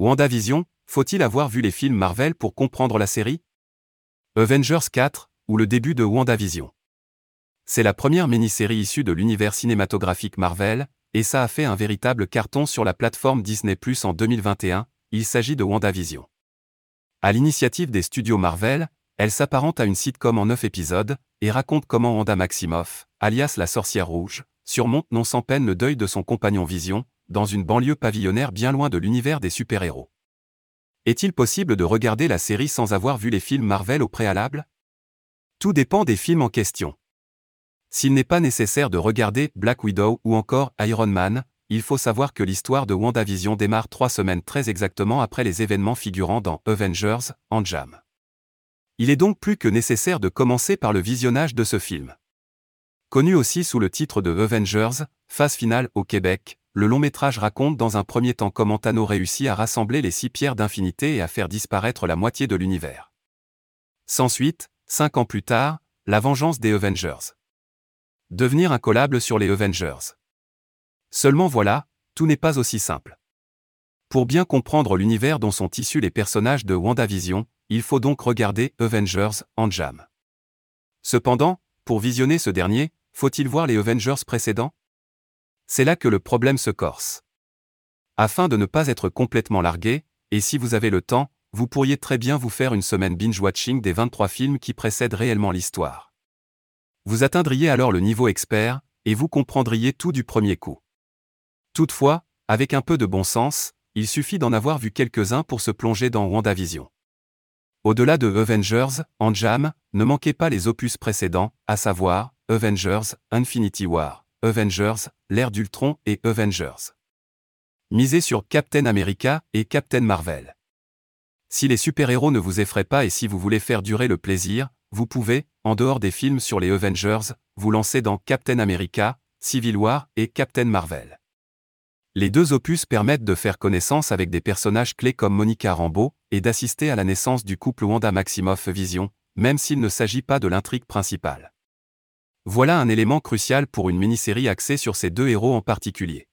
WandaVision, faut-il avoir vu les films Marvel pour comprendre la série? Avengers 4, ou le début de WandaVision? C'est la première mini-série issue de l'univers cinématographique Marvel, et ça a fait un véritable carton sur la plateforme Disney Plus en 2021, il s'agit de WandaVision. À l'initiative des studios Marvel, elle s'apparente à une sitcom en 9 épisodes, et raconte comment Wanda Maximoff, alias la sorcière rouge, surmonte non sans peine le deuil de son compagnon Vision, dans une banlieue pavillonnaire bien loin de l'univers des super-héros. Est-il possible de regarder la série sans avoir vu les films Marvel au préalable? Tout dépend des films en question. S'il n'est pas nécessaire de regarder Black Widow ou encore Iron Man, il faut savoir que l'histoire de WandaVision démarre trois semaines très exactement après les événements figurant dans Avengers, en jam. Il est donc plus que nécessaire de commencer par le visionnage de ce film. Connu aussi sous le titre de Avengers, phase finale au Québec, le long métrage raconte dans un premier temps comment Thanos réussit à rassembler les six pierres d'infinité et à faire disparaître la moitié de l'univers. Sans suite, cinq ans plus tard, la vengeance des Avengers. Devenir incollable sur les Avengers. Seulement voilà, tout n'est pas aussi simple. Pour bien comprendre l'univers dont sont issus les personnages de WandaVision, il faut donc regarder Avengers en jam. Cependant, pour visionner ce dernier, faut-il voir les Avengers précédents? C'est là que le problème se corse. Afin de ne pas être complètement largué, et si vous avez le temps, vous pourriez très bien vous faire une semaine binge-watching des 23 films qui précèdent réellement l'histoire. Vous atteindriez alors le niveau expert, et vous comprendriez tout du premier coup. Toutefois, avec un peu de bon sens, il suffit d'en avoir vu quelques-uns pour se plonger dans WandaVision. Au-delà de Avengers, en jam, ne manquez pas les opus précédents, à savoir Avengers, Infinity War, Avengers, l'ère d'Ultron et Avengers. Misez sur Captain America et Captain Marvel. Si les super-héros ne vous effraient pas et si vous voulez faire durer le plaisir, vous pouvez, en dehors des films sur les Avengers, vous lancer dans Captain America, Civil War et Captain Marvel. Les deux opus permettent de faire connaissance avec des personnages clés comme Monica Rambeau et d'assister à la naissance du couple Wanda Maximoff Vision, même s'il ne s'agit pas de l'intrigue principale. Voilà un élément crucial pour une mini-série axée sur ces deux héros en particulier.